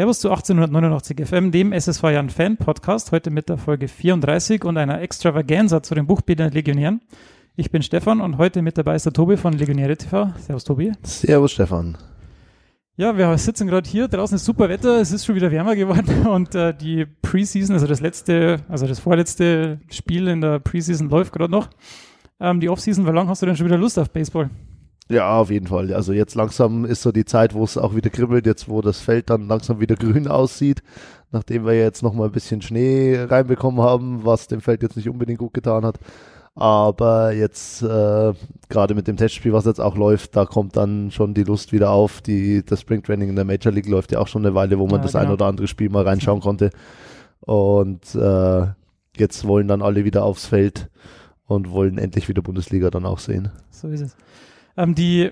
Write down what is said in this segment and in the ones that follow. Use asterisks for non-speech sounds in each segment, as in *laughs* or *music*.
Servus zu 1889 FM, dem SSV Jan Fan Podcast, heute mit der Folge 34 und einer Extravaganza zu den Buchbildern Legionären. Ich bin Stefan und heute mit dabei ist der Tobi von Legionäre TV. Servus Tobi. Servus Stefan. Ja, wir sitzen gerade hier, draußen ist super Wetter, es ist schon wieder wärmer geworden *laughs* und äh, die Preseason, also das letzte, also das vorletzte Spiel in der Preseason läuft gerade noch. Ähm, die Offseason, wie lange hast du denn schon wieder Lust auf Baseball? Ja, auf jeden Fall. Also jetzt langsam ist so die Zeit, wo es auch wieder kribbelt, jetzt wo das Feld dann langsam wieder *laughs* grün aussieht, nachdem wir jetzt noch mal ein bisschen Schnee reinbekommen haben, was dem Feld jetzt nicht unbedingt gut getan hat. Aber jetzt, äh, gerade mit dem Testspiel, was jetzt auch läuft, da kommt dann schon die Lust wieder auf. Die, das Springtraining in der Major League läuft ja auch schon eine Weile, wo man ja, das genau. ein oder andere Spiel mal reinschauen konnte. Und äh, jetzt wollen dann alle wieder aufs Feld und wollen endlich wieder Bundesliga dann auch sehen. So ist es. Ähm, die,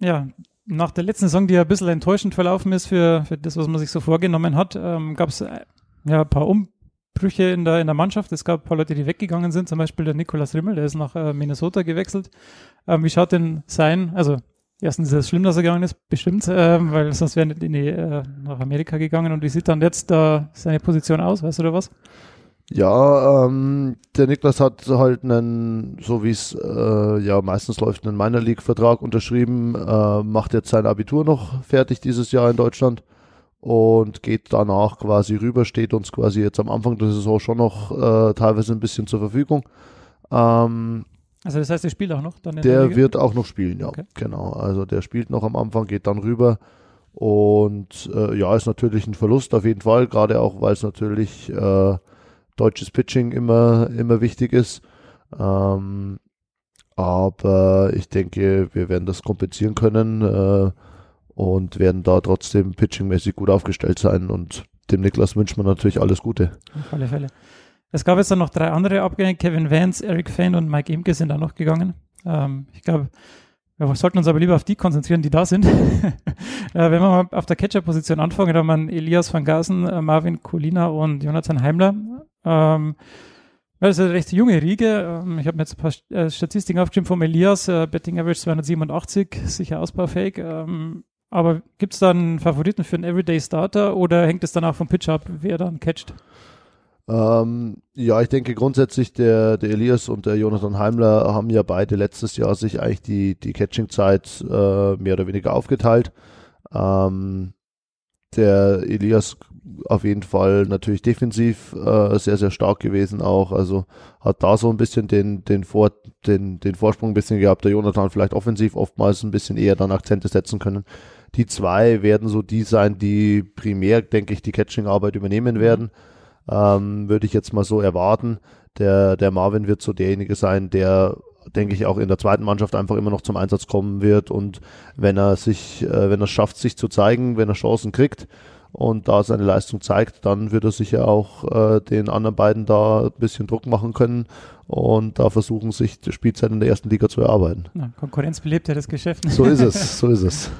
ja, nach der letzten Saison, die ja ein bisschen enttäuschend verlaufen ist für, für das, was man sich so vorgenommen hat, ähm, gab es äh, ja ein paar um Brüche in der, in der Mannschaft. Es gab ein paar Leute, die weggegangen sind, zum Beispiel der Nikolas Rimmel, der ist nach äh, Minnesota gewechselt. Ähm, wie schaut denn sein, also erstens ist es schlimm, dass er gegangen ist, bestimmt, äh, weil sonst wäre er nicht die, äh, nach Amerika gegangen. Und wie sieht dann jetzt da seine Position aus, weißt du da was? Ja, ähm, der Niklas hat halt einen, so wie es äh, ja meistens läuft, einen Minor League Vertrag unterschrieben, äh, macht jetzt sein Abitur noch fertig dieses Jahr in Deutschland und geht danach quasi rüber, steht uns quasi jetzt am Anfang der Saison schon noch äh, teilweise ein bisschen zur Verfügung. Ähm, also das heißt, er spielt auch noch? Dann der, der wird auch noch spielen, ja, okay. genau. Also der spielt noch am Anfang, geht dann rüber und äh, ja, ist natürlich ein Verlust auf jeden Fall, gerade auch, weil es natürlich äh, deutsches Pitching immer, immer wichtig ist. Ähm, aber ich denke, wir werden das kompensieren können. Äh, und werden da trotzdem pitchingmäßig gut aufgestellt sein. Und dem Niklas wünscht man natürlich alles Gute. Auf alle Fälle. Es gab jetzt dann noch drei andere Abgänge. Kevin Vance, Eric Fane und Mike Imke sind da noch gegangen. Ähm, ich glaube, wir sollten uns aber lieber auf die konzentrieren, die da sind. *laughs* äh, wenn wir mal auf der Catcher-Position anfangen, dann haben wir Elias van Gasen, äh, Marvin Colina und Jonathan Heimler. Ähm, das ist eine recht junge Riege. Ähm, ich habe mir jetzt ein paar äh, Statistiken aufgeschrieben vom Elias. Äh, Betting Average 287, sicher ausbaufähig. Ähm, aber gibt es da einen Favoriten für einen Everyday Starter oder hängt es dann auch vom Pitch ab, wer dann catcht? Ähm, ja, ich denke grundsätzlich, der, der Elias und der Jonathan Heimler haben ja beide letztes Jahr sich eigentlich die, die Catching-Zeit äh, mehr oder weniger aufgeteilt. Ähm, der Elias auf jeden Fall natürlich defensiv äh, sehr, sehr stark gewesen auch. Also hat da so ein bisschen den, den, Vor, den, den Vorsprung ein bisschen gehabt. Der Jonathan vielleicht offensiv oftmals ein bisschen eher dann Akzente setzen können. Die zwei werden so die sein, die primär, denke ich, die Catching-Arbeit übernehmen werden. Ähm, würde ich jetzt mal so erwarten. Der, der Marvin wird so derjenige sein, der, denke ich, auch in der zweiten Mannschaft einfach immer noch zum Einsatz kommen wird. Und wenn er sich, äh, wenn er es schafft, sich zu zeigen, wenn er Chancen kriegt und da seine Leistung zeigt, dann wird er sicher auch äh, den anderen beiden da ein bisschen Druck machen können und da versuchen, sich die Spielzeit in der ersten Liga zu erarbeiten. Ja, Konkurrenz belebt ja das Geschäft. So ist es, *laughs* so ist es.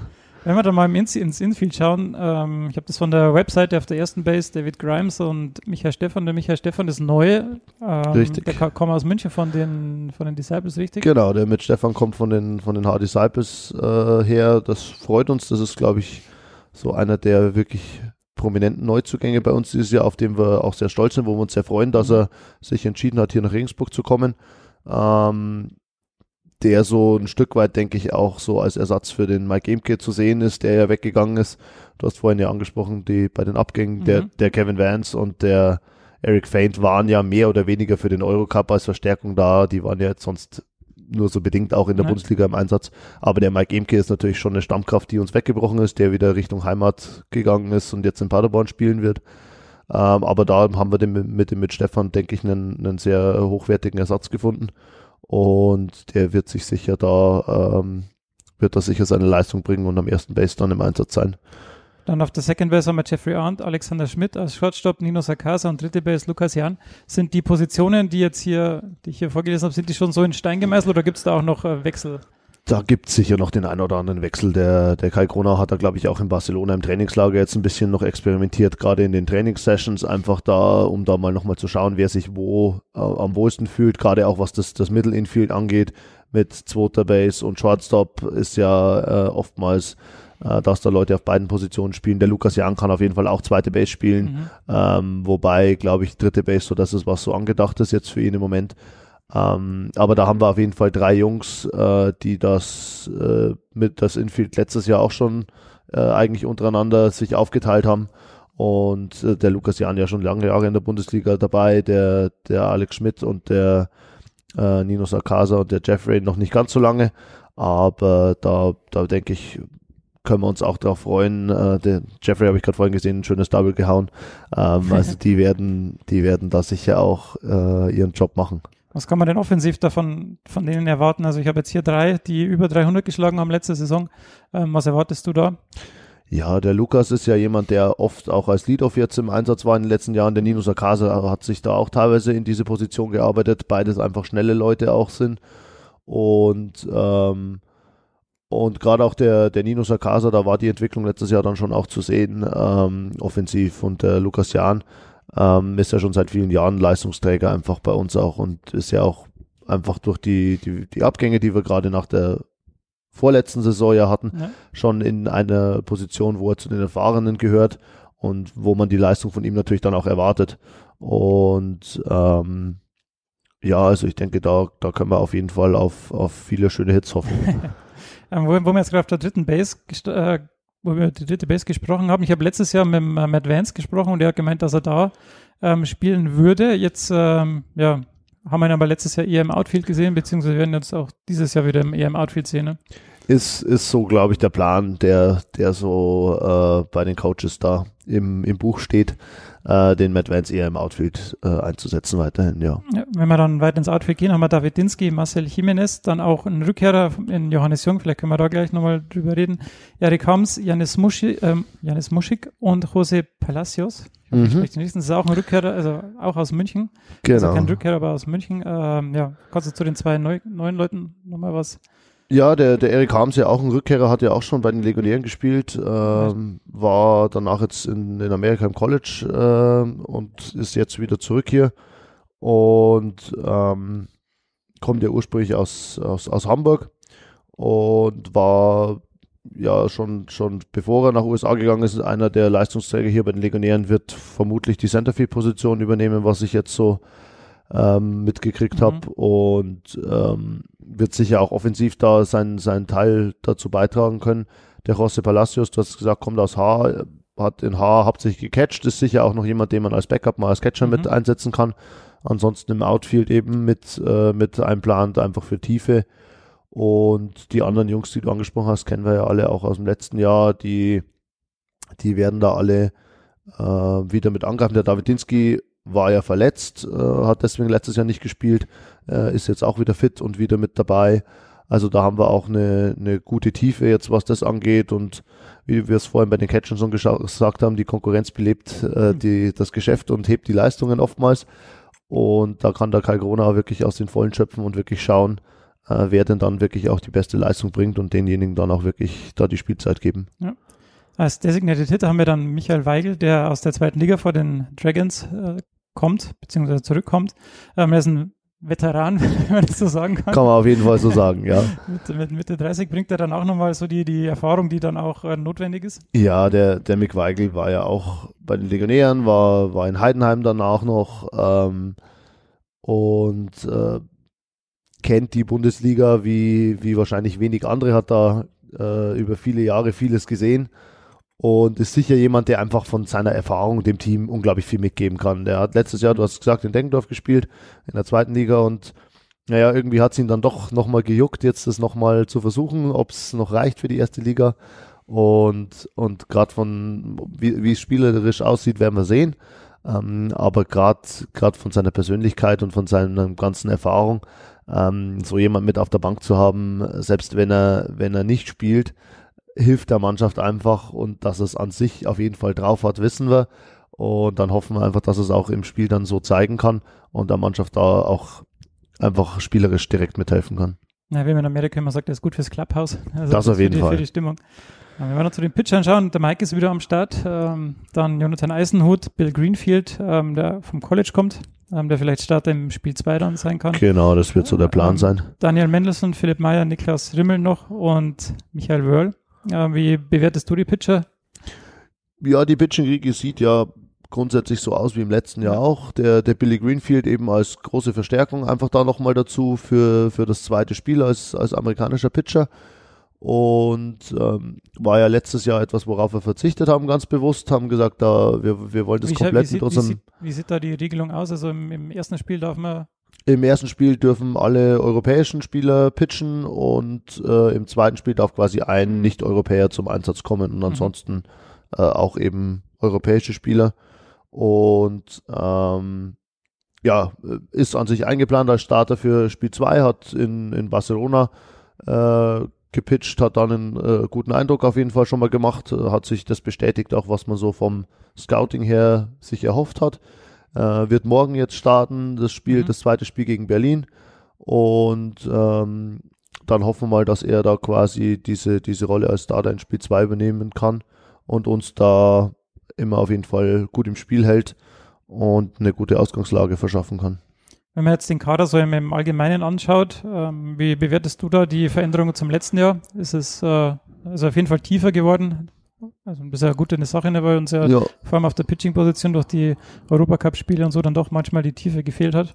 Wenn wir dann mal ins, ins Infield schauen, ähm, ich habe das von der Webseite auf der ersten Base, David Grimes und Michael Stefan. Der Michael Stefan ist neu. Ähm, richtig. Der kommt aus München von den, von den Disciples, richtig? Genau, der mit Stefan kommt von den, von den Hard Disciples äh, her. Das freut uns. Das ist, glaube ich, so einer der wirklich prominenten Neuzugänge bei uns dieses Jahr, auf den wir auch sehr stolz sind, wo wir uns sehr freuen, dass mhm. er sich entschieden hat, hier nach Regensburg zu kommen. Ähm, der so ein Stück weit, denke ich, auch so als Ersatz für den Mike Gemke zu sehen ist, der ja weggegangen ist. Du hast vorhin ja angesprochen, die bei den Abgängen, mhm. der, der Kevin Vance und der Eric Faint waren ja mehr oder weniger für den Eurocup als Verstärkung da. Die waren ja jetzt sonst nur so bedingt auch in der ja. Bundesliga im Einsatz. Aber der Mike Emke ist natürlich schon eine Stammkraft, die uns weggebrochen ist, der wieder Richtung Heimat gegangen ist und jetzt in Paderborn spielen wird. Ähm, aber da haben wir den, mit dem mit Stefan, denke ich, einen, einen sehr hochwertigen Ersatz gefunden. Und der wird sich sicher da, ähm, wird da sicher seine Leistung bringen und am ersten Base dann im Einsatz sein. Dann auf der Second Base haben wir Jeffrey Arndt, Alexander Schmidt als Shortstop, Nino Sakasa und dritte Base Lukas Jan. Sind die Positionen, die jetzt hier, die ich hier vorgelesen habe, sind die schon so in Stein gemeißelt oder gibt es da auch noch äh, Wechsel? Da gibt es sicher noch den einen oder anderen Wechsel. Der, der Kai Kronau hat da, glaube ich, auch in Barcelona im Trainingslager jetzt ein bisschen noch experimentiert, gerade in den Trainingssessions, einfach da, um da mal nochmal zu schauen, wer sich wo äh, am wohlsten fühlt, gerade auch was das, das Middle Infield angeht, mit zweiter Base und Shortstop ist ja äh, oftmals äh, dass da Leute auf beiden Positionen spielen. Der Lukas Jan kann auf jeden Fall auch zweite Base spielen, mhm. ähm, wobei, glaube ich, dritte Base, so dass es was so angedacht ist jetzt für ihn im Moment. Ähm, aber da haben wir auf jeden Fall drei Jungs, äh, die das äh, mit das Infield letztes Jahr auch schon äh, eigentlich untereinander sich aufgeteilt haben. Und äh, der Lukas Jan ja schon lange Jahre in der Bundesliga dabei, der, der Alex Schmidt und der äh, Nino Sarkasa und der Jeffrey noch nicht ganz so lange. Aber da, da denke ich, können wir uns auch darauf freuen. Äh, der Jeffrey habe ich gerade vorhin gesehen, ein schönes Double gehauen. Ähm, also *laughs* die werden, die werden da sicher auch äh, ihren Job machen. Was kann man denn offensiv davon von denen erwarten? Also ich habe jetzt hier drei, die über 300 geschlagen haben letzte Saison. Ähm, was erwartest du da? Ja, der Lukas ist ja jemand, der oft auch als Lead-Off jetzt im Einsatz war in den letzten Jahren. Der Nino Sakasa hat sich da auch teilweise in diese Position gearbeitet. Beides einfach schnelle Leute auch sind. Und ähm, und gerade auch der, der Nino Sakasa, da war die Entwicklung letztes Jahr dann schon auch zu sehen, ähm, offensiv. Und der Lukas Jahn ähm, ist ja schon seit vielen Jahren Leistungsträger einfach bei uns auch und ist ja auch einfach durch die, die, die Abgänge, die wir gerade nach der vorletzten Saison ja hatten, ja. schon in einer Position, wo er zu den Erfahrenen gehört und wo man die Leistung von ihm natürlich dann auch erwartet. Und ähm, ja, also ich denke, da, da können wir auf jeden Fall auf, auf viele schöne Hits hoffen. *laughs* Ähm, wo, wo, wir jetzt gerade auf der dritten Base, äh, wo wir die dritte Base gesprochen haben. Ich habe letztes Jahr mit äh, Matt Vance gesprochen und der hat gemeint, dass er da ähm, spielen würde. Jetzt, ähm, ja, haben wir ihn aber letztes Jahr eher im Outfield gesehen, beziehungsweise werden uns auch dieses Jahr wieder eher im Outfield sehen. Ne? Ist, ist so, glaube ich, der Plan, der, der so äh, bei den Coaches da im, im Buch steht äh, den Matt Vance eher im Outfield äh, einzusetzen weiterhin, ja. ja. Wenn wir dann weiter ins Outfield gehen, haben wir David Dinsky, Marcel Jimenez, dann auch ein Rückkehrer in Johannes Jung, vielleicht können wir da gleich nochmal drüber reden, Erik Hams, Janis, Muschi, ähm, Janis Muschik und Jose Palacios. Mhm. Das ist auch ein Rückkehrer, also auch aus München. Genau. Also kein Rückkehrer, aber aus München. Ähm, ja, kannst du zu den zwei neu, neuen Leuten nochmal was ja, der, der Erik Harms ja auch ein Rückkehrer, hat ja auch schon bei den Legionären gespielt, ähm, war danach jetzt in, in Amerika im College äh, und ist jetzt wieder zurück hier und ähm, kommt ja ursprünglich aus, aus, aus Hamburg und war ja schon, schon bevor er nach USA gegangen ist, einer der Leistungsträger hier bei den Legionären, wird vermutlich die Centerfield-Position übernehmen, was ich jetzt so ähm, mitgekriegt mhm. habe und ähm, wird sicher auch offensiv da seinen, seinen Teil dazu beitragen können. Der José Palacios, du hast gesagt, kommt aus Haar, hat in Haar hauptsächlich gecatcht, ist sicher auch noch jemand, den man als Backup mal als Catcher mhm. mit einsetzen kann. Ansonsten im Outfield eben mit, äh, mit einplant, einfach für Tiefe. Und die anderen Jungs, die du angesprochen hast, kennen wir ja alle auch aus dem letzten Jahr. Die, die werden da alle äh, wieder mit angreifen. Der Davidinski war ja verletzt, äh, hat deswegen letztes Jahr nicht gespielt, äh, ist jetzt auch wieder fit und wieder mit dabei. Also da haben wir auch eine, eine gute Tiefe jetzt, was das angeht und wie wir es vorhin bei den Catchern schon gesagt haben, die Konkurrenz belebt äh, mhm. die, das Geschäft und hebt die Leistungen oftmals. Und da kann der Kai Corona wirklich aus den Vollen schöpfen und wirklich schauen, äh, wer denn dann wirklich auch die beste Leistung bringt und denjenigen dann auch wirklich da die Spielzeit geben. Ja. Als Designated Hitter haben wir dann Michael Weigel, der aus der zweiten Liga vor den Dragons äh, kommt, beziehungsweise zurückkommt. Ähm, er ist ein Veteran, *laughs* wenn man das so sagen kann. Kann man auf jeden Fall so sagen, ja. mit, mit Mitte 30 bringt er dann auch nochmal so die, die Erfahrung, die dann auch äh, notwendig ist. Ja, der, der Mick Weigel war ja auch bei den Legionären, war, war in Heidenheim dann auch noch ähm, und äh, kennt die Bundesliga wie, wie wahrscheinlich wenig andere, hat da äh, über viele Jahre vieles gesehen und ist sicher jemand, der einfach von seiner Erfahrung dem Team unglaublich viel mitgeben kann. Der hat letztes Jahr, du hast gesagt, in Denkendorf gespielt, in der zweiten Liga und naja, irgendwie hat es ihn dann doch nochmal gejuckt, jetzt das nochmal zu versuchen, ob es noch reicht für die erste Liga. Und, und gerade von, wie es spielerisch aussieht, werden wir sehen. Ähm, aber gerade von seiner Persönlichkeit und von seiner ganzen Erfahrung, ähm, so jemand mit auf der Bank zu haben, selbst wenn er, wenn er nicht spielt, hilft der Mannschaft einfach und dass es an sich auf jeden Fall drauf hat, wissen wir. Und dann hoffen wir einfach, dass es auch im Spiel dann so zeigen kann und der Mannschaft da auch einfach spielerisch direkt mithelfen kann. Ja, wie man in Amerika immer sagt, er ist gut fürs Clubhouse. Also das auf jeden die, Fall. Für die Stimmung. Wenn wir noch zu den Pitchern schauen, der Mike ist wieder am Start. Ähm, dann Jonathan Eisenhut, Bill Greenfield, ähm, der vom College kommt, ähm, der vielleicht Starter im Spiel 2 dann sein kann. Genau, das wird so der Plan ähm, sein. Daniel Mendelssohn, Philipp Meyer, Niklas Rimmel noch und Michael Wörl. Wie bewertest du die Pitcher? Ja, die Pitching-Riege sieht ja grundsätzlich so aus wie im letzten Jahr auch. Der, der Billy Greenfield eben als große Verstärkung einfach da nochmal dazu für, für das zweite Spiel als, als amerikanischer Pitcher. Und ähm, war ja letztes Jahr etwas, worauf wir verzichtet haben, ganz bewusst, haben gesagt, da wir, wir wollen das Wie, komplett wie, sieht, mit wie, sieht, wie sieht da die Regelung aus? Also im, im ersten Spiel darf man Im ersten Spiel dürfen alle europäischen Spieler pitchen und äh, im zweiten Spiel darf quasi ein Nicht-Europäer zum Einsatz kommen und ansonsten äh, auch eben europäische Spieler. Und ähm, ja, ist an sich eingeplant als Starter für Spiel 2, hat in, in Barcelona äh, gepitcht, hat dann einen äh, guten Eindruck auf jeden Fall schon mal gemacht, äh, hat sich das bestätigt, auch was man so vom Scouting her sich erhofft hat. Äh, wird morgen jetzt starten, das Spiel, Mhm. das zweite Spiel gegen Berlin. Und ähm, dann hoffen wir mal, dass er da quasi diese, diese Rolle als Starter in Spiel 2 übernehmen kann und uns da immer auf jeden Fall gut im Spiel hält und eine gute Ausgangslage verschaffen kann. Wenn man jetzt den Kader so im, im Allgemeinen anschaut, ähm, wie bewertest du da die Veränderungen zum letzten Jahr? Ist es äh, also auf jeden Fall tiefer geworden? Also ja gut eine Sache, ne, weil uns ja, Ja, vor allem auf der Pitching-Position durch die Europacup-Spiele und so dann doch manchmal die Tiefe gefehlt hat.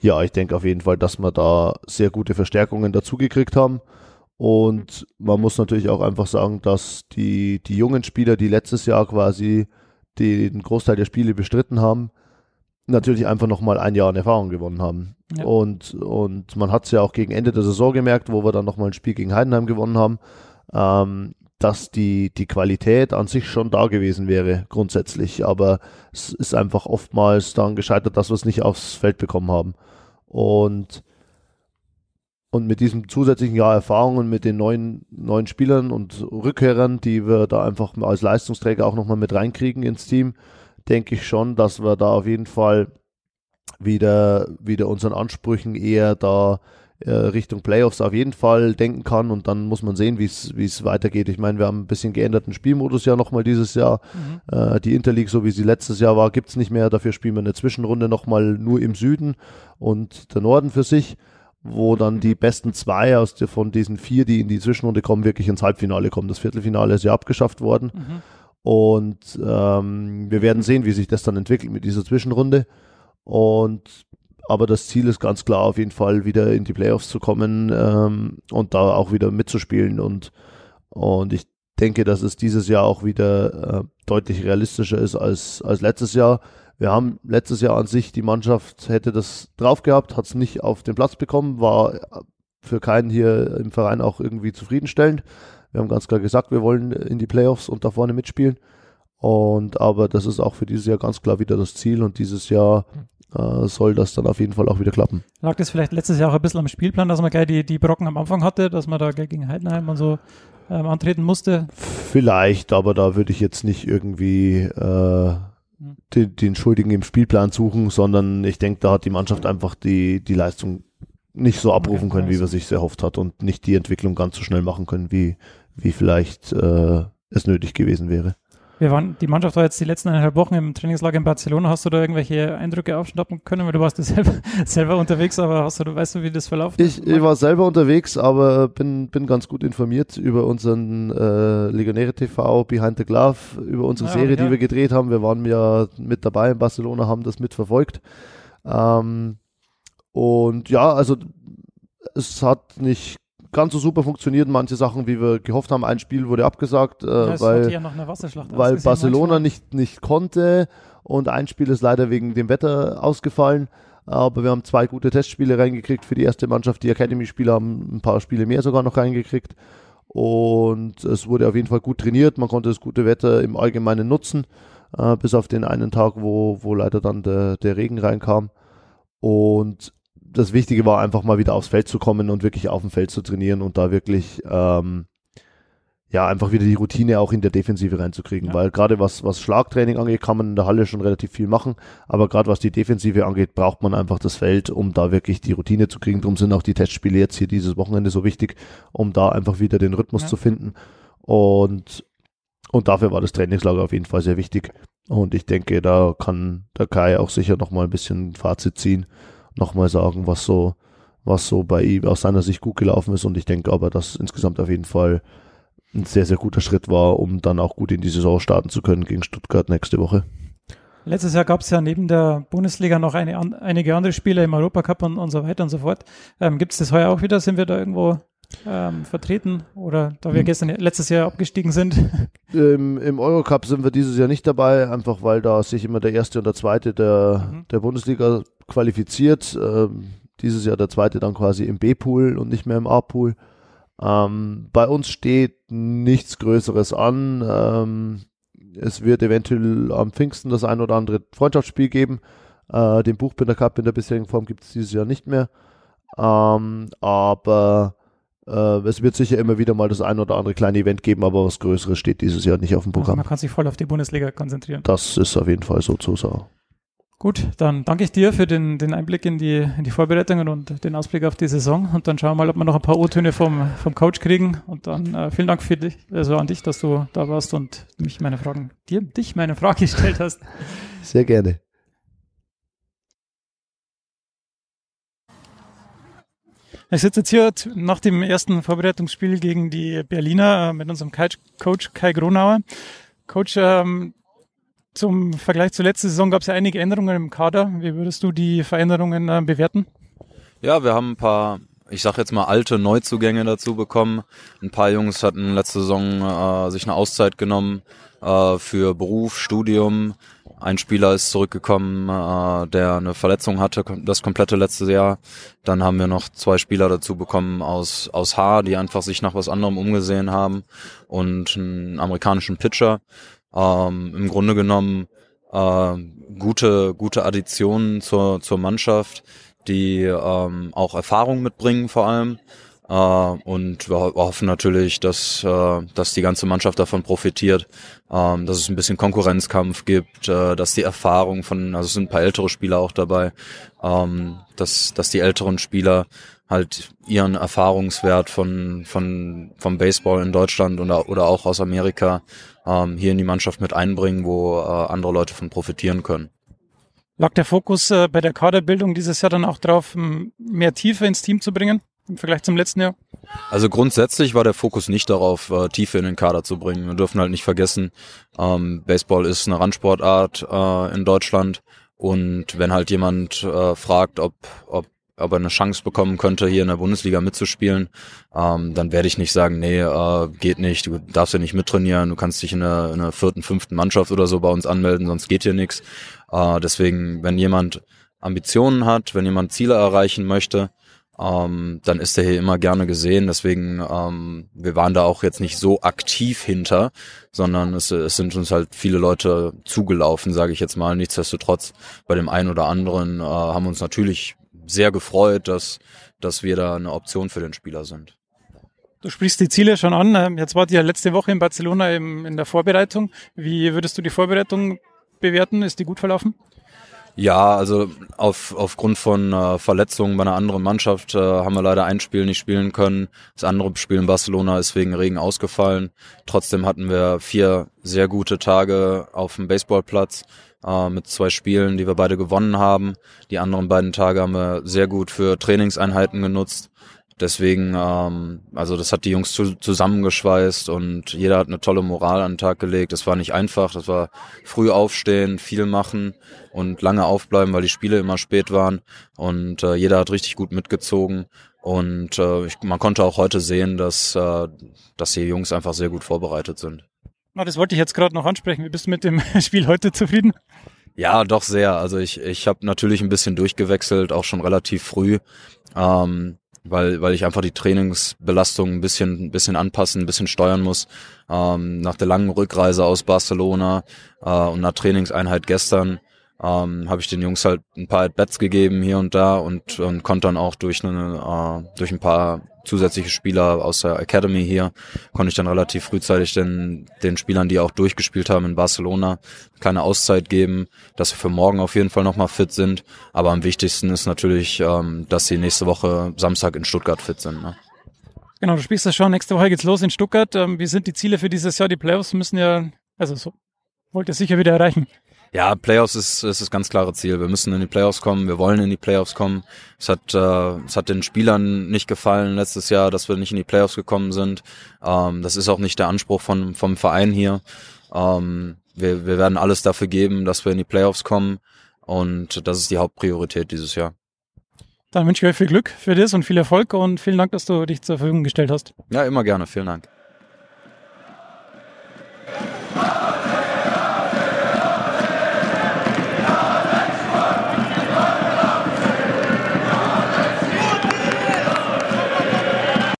ja, ich denke auf jeden Fall, dass wir da sehr gute Verstärkungen dazugekriegt haben. Und man muss natürlich auch einfach sagen, dass die, die jungen Spieler, die letztes Jahr quasi den Großteil der Spiele bestritten haben, natürlich einfach nochmal ein Jahr an Erfahrung gewonnen haben. Ja. Und, und man hat es ja auch gegen Ende der Saison gemerkt, wo wir dann nochmal ein Spiel gegen Heidenheim gewonnen haben, ähm, dass die, die Qualität an sich schon da gewesen wäre, grundsätzlich. Aber es ist einfach oftmals daran gescheitert, dass wir es nicht aufs Feld bekommen haben. Und, und mit diesem zusätzlichen Jahr Erfahrung und mit den neuen, neuen Spielern und Rückkehrern, die wir da einfach als Leistungsträger auch nochmal mit reinkriegen ins Team, denke ich schon, dass wir da auf jeden Fall wieder, wieder unseren Ansprüchen eher da Richtung Playoffs auf jeden Fall denken kann und dann muss man sehen, wie es es weitergeht. Ich meine, wir haben ein bisschen geänderten Spielmodus ja nochmal dieses Jahr. Mhm. Äh, die Interleague, so wie sie letztes Jahr war, gibt's nicht mehr. Dafür spielen wir eine Zwischenrunde nochmal nur im Süden und der Norden für sich, wo dann die besten zwei aus der, von diesen vier, die in die Zwischenrunde kommen, wirklich ins Halbfinale kommen. Das Viertelfinale ist ja abgeschafft worden. Mhm. Und ähm, wir werden sehen, wie sich das dann entwickelt mit dieser Zwischenrunde. Und aber das Ziel ist ganz klar, auf jeden Fall wieder in die Playoffs zu kommen ähm, und da auch wieder mitzuspielen. Und, und ich denke, dass es dieses Jahr auch wieder äh, deutlich realistischer ist als, als letztes Jahr. Wir haben letztes Jahr an sich, die Mannschaft hätte das drauf gehabt, hat es nicht auf den Platz bekommen, war für keinen hier im Verein auch irgendwie zufriedenstellend. Wir haben ganz klar gesagt, wir wollen in die Playoffs und da vorne mitspielen. Und aber das ist auch für dieses Jahr ganz klar wieder das Ziel und dieses Jahr äh, soll das dann auf jeden Fall auch wieder klappen. Lag das vielleicht letztes Jahr auch ein bisschen am Spielplan, dass man gleich die, die Brocken am Anfang hatte, dass man da gegen Heidenheim und so ähm, antreten musste? Vielleicht, aber da würde ich jetzt nicht irgendwie äh, den, den Schuldigen im Spielplan suchen, sondern ich denke, da hat die Mannschaft einfach die, die Leistung nicht so abrufen Okay, können, wie also. wir sich erhofft hat und nicht die Entwicklung ganz so schnell machen können, wie, wie vielleicht äh, es nötig gewesen wäre. Wir waren, die Mannschaft war jetzt die letzten eineinhalb Wochen im Trainingslager in Barcelona. Hast du da irgendwelche Eindrücke aufschnappen können? Weil du warst ja selber, *laughs* selber unterwegs, aber hast du, weißt du, wie das verlaufen Ich, ich war selber unterwegs, aber bin, bin ganz gut informiert über unseren äh, Legionäre TV Behind the Glove, über unsere Ja, Serie, ja. die wir gedreht haben. Wir waren ja mit dabei in Barcelona, haben das mitverfolgt. Ähm, und ja, also es hat nicht ganz so super funktioniert. Manche Sachen, wie wir gehofft haben, ein Spiel wurde abgesagt, äh, Ja, weil ja weil Barcelona manchmal. nicht, nicht konnte und ein Spiel ist leider wegen dem Wetter ausgefallen. Aber wir haben zwei gute Testspiele reingekriegt für die erste Mannschaft. Die Academy-Spieler haben ein paar Spiele mehr sogar noch reingekriegt. Und es wurde auf jeden Fall gut trainiert. Man konnte das gute Wetter im Allgemeinen nutzen, äh, bis auf den einen Tag, wo, wo leider dann der, der Regen reinkam. Und das Wichtige war einfach mal wieder aufs Feld zu kommen und wirklich auf dem Feld zu trainieren und da wirklich ähm, ja einfach wieder die Routine auch in der Defensive reinzukriegen, Ja. weil gerade was was Schlagtraining angeht, kann man in der Halle schon relativ viel machen, aber gerade was die Defensive angeht, braucht man einfach das Feld, um da wirklich die Routine zu kriegen. Darum sind auch die Testspiele jetzt hier dieses Wochenende so wichtig, um da einfach wieder den Rhythmus Ja. zu finden und und dafür war das Trainingslager auf jeden Fall sehr wichtig. Und ich denke, da kann der Kai auch sicher nochmal ein bisschen Fazit ziehen, nochmal sagen, was so, was so bei ihm aus seiner Sicht gut gelaufen ist. Und ich denke aber, dass insgesamt auf jeden Fall ein sehr, sehr guter Schritt war, um dann auch gut in die Saison starten zu können gegen Stuttgart nächste Woche. Letztes Jahr gab es ja neben der Bundesliga noch eine, an, einige andere Spiele im Europacup und, und so weiter und so fort. Ähm, Gibt es das heuer auch wieder? Sind wir da irgendwo ähm, vertreten oder da wir hm. gestern letztes Jahr abgestiegen sind? *laughs* Im, Im Eurocup sind wir dieses Jahr nicht dabei, einfach weil da sich immer der erste und der zweite der, mhm. der Bundesliga qualifiziert. Ähm, dieses Jahr der zweite dann quasi im B-Pool und nicht mehr im A-Pool. Ähm, bei uns steht nichts Größeres an. Ähm, es wird eventuell am Pfingsten das ein oder andere Freundschaftsspiel geben. Äh, den Buchbinder Cup in der bisherigen Form gibt es dieses Jahr nicht mehr. Ähm, aber es wird sicher immer wieder mal das ein oder andere kleine Event geben, aber was Größeres steht dieses Jahr nicht auf dem Programm. Also man kann sich voll auf die Bundesliga konzentrieren. Das ist auf jeden Fall so zu sagen. Gut, dann danke ich dir für den, den Einblick in die, in die Vorbereitungen und den Ausblick auf die Saison. Und dann schauen wir mal, ob wir noch ein paar O-Töne vom, vom Coach kriegen. Und dann äh, vielen Dank für dich, also an dich, dass du da warst und mich meine Fragen, dir, dich meine Frage *laughs* gestellt hast. Sehr gerne. Ich sitze jetzt hier nach dem ersten Vorbereitungsspiel gegen die Berliner äh, mit unserem Coach Kai Gronauer. Coach, ähm, zum Vergleich zur letzten Saison gab es ja einige Änderungen im Kader. Wie würdest du die Veränderungen äh, bewerten? Ja, wir haben ein paar, ich sag jetzt mal, alte Neuzugänge dazu bekommen. Ein paar Jungs hatten letzte Saison äh, sich eine Auszeit genommen äh, für Beruf, Studium. Ein Spieler ist zurückgekommen, äh, der eine Verletzung hatte, das komplette letzte Jahr. Dann haben wir noch zwei Spieler dazu bekommen aus, aus Haar, die einfach sich nach was anderem umgesehen haben und einen amerikanischen Pitcher ähm, im Grunde genommen äh, gute, gute Additionen zur, zur Mannschaft, die ähm, auch Erfahrung mitbringen vor allem. Äh, und wir hoffen natürlich, dass, äh, dass die ganze Mannschaft davon profitiert, ähm, dass es ein bisschen Konkurrenzkampf gibt, äh, dass die Erfahrung von, also es sind ein paar ältere Spieler auch dabei, ähm, dass, dass die älteren Spieler halt ihren Erfahrungswert von, von, vom Baseball in Deutschland oder, oder auch aus Amerika ähm, hier in die Mannschaft mit einbringen, wo äh, andere Leute von profitieren können. Lag der Fokus äh, bei der Kaderbildung dieses Jahr dann auch darauf, mehr Tiefe ins Team zu bringen im Vergleich zum letzten Jahr? Also grundsätzlich war der Fokus nicht darauf, äh, Tiefe in den Kader zu bringen. Wir dürfen halt nicht vergessen, ähm, Baseball ist eine Randsportart äh, in Deutschland und wenn halt jemand äh, fragt, ob, ob ob er eine Chance bekommen könnte, hier in der Bundesliga mitzuspielen, ähm, dann werde ich nicht sagen, nee, äh, geht nicht, du darfst ja nicht mittrainieren, du kannst dich in einer, in vierten, fünften Mannschaft oder so bei uns anmelden, sonst geht hier nichts. Äh, deswegen, wenn jemand Ambitionen hat, wenn jemand Ziele erreichen möchte, ähm, dann ist er hier immer gerne gesehen. Deswegen, ähm, wir waren da auch jetzt nicht so aktiv hinter, sondern es, es sind uns halt viele Leute zugelaufen, sage ich jetzt mal. Nichtsdestotrotz, bei dem einen oder anderen äh, haben uns natürlich sehr gefreut, dass, dass wir da eine Option für den Spieler sind. Du sprichst die Ziele schon an. Ähm, jetzt wart ihr letzte Woche in Barcelona in der Vorbereitung. Wie würdest du die Vorbereitung bewerten? Ist die gut verlaufen? Ja, also auf, aufgrund von äh, Verletzungen bei einer anderen Mannschaft äh, haben wir leider ein Spiel nicht spielen können. Das andere Spiel in Barcelona ist wegen Regen ausgefallen. Trotzdem hatten wir vier sehr gute Tage auf dem Baseballplatz äh, mit zwei Spielen, die wir beide gewonnen haben. Die anderen beiden Tage haben wir sehr gut für Trainingseinheiten genutzt. Deswegen, ähm, also das hat die Jungs zu, zusammengeschweißt und jeder hat eine tolle Moral an den Tag gelegt. Das war nicht einfach, das war früh aufstehen, viel machen und lange aufbleiben, weil die Spiele immer spät waren. Und äh, jeder hat richtig gut mitgezogen. Und äh, ich, man konnte auch heute sehen, dass, äh, dass die Jungs einfach sehr gut vorbereitet sind. Na, das wollte ich jetzt gerade noch ansprechen. Wie bist du mit dem *laughs* Spiel heute zufrieden? Ja, doch sehr. Also ich, ich habe natürlich ein bisschen durchgewechselt, auch schon relativ früh, ähm, weil, weil ich einfach die Trainingsbelastung ein bisschen, ein bisschen anpassen, ein bisschen steuern muss. Ähm, nach der langen Rückreise aus Barcelona äh, und einer Trainingseinheit gestern ähm, habe ich den Jungs halt ein paar Bets gegeben hier und da und, und konnte dann auch durch, eine, äh, durch ein paar zusätzliche Spieler aus der Academy hier, konnte ich dann relativ frühzeitig den, den Spielern, die auch durchgespielt haben in Barcelona, keine Auszeit geben, dass sie für morgen auf jeden Fall nochmal fit sind. Aber am wichtigsten ist natürlich, ähm, dass sie nächste Woche Samstag in Stuttgart fit sind. Ne? Genau, du spielst das schon. Nächste Woche geht's los in Stuttgart. Ähm, wie sind die Ziele für dieses Jahr? Die Playoffs müssen ja, also so, wollt ihr sicher wieder erreichen. Ja, Playoffs ist, ist das ganz klare Ziel. Wir müssen in die Playoffs kommen, wir wollen in die Playoffs kommen. Es hat, äh, es hat den Spielern nicht gefallen letztes Jahr, dass wir nicht in die Playoffs gekommen sind. Ähm, das ist auch nicht der Anspruch von, vom Verein hier. Ähm, wir, wir werden alles dafür geben, dass wir in die Playoffs kommen. Und das ist die Hauptpriorität dieses Jahr. Dann wünsche ich euch viel Glück für das und viel Erfolg und vielen Dank, dass du dich zur Verfügung gestellt hast. Ja, immer gerne. Vielen Dank.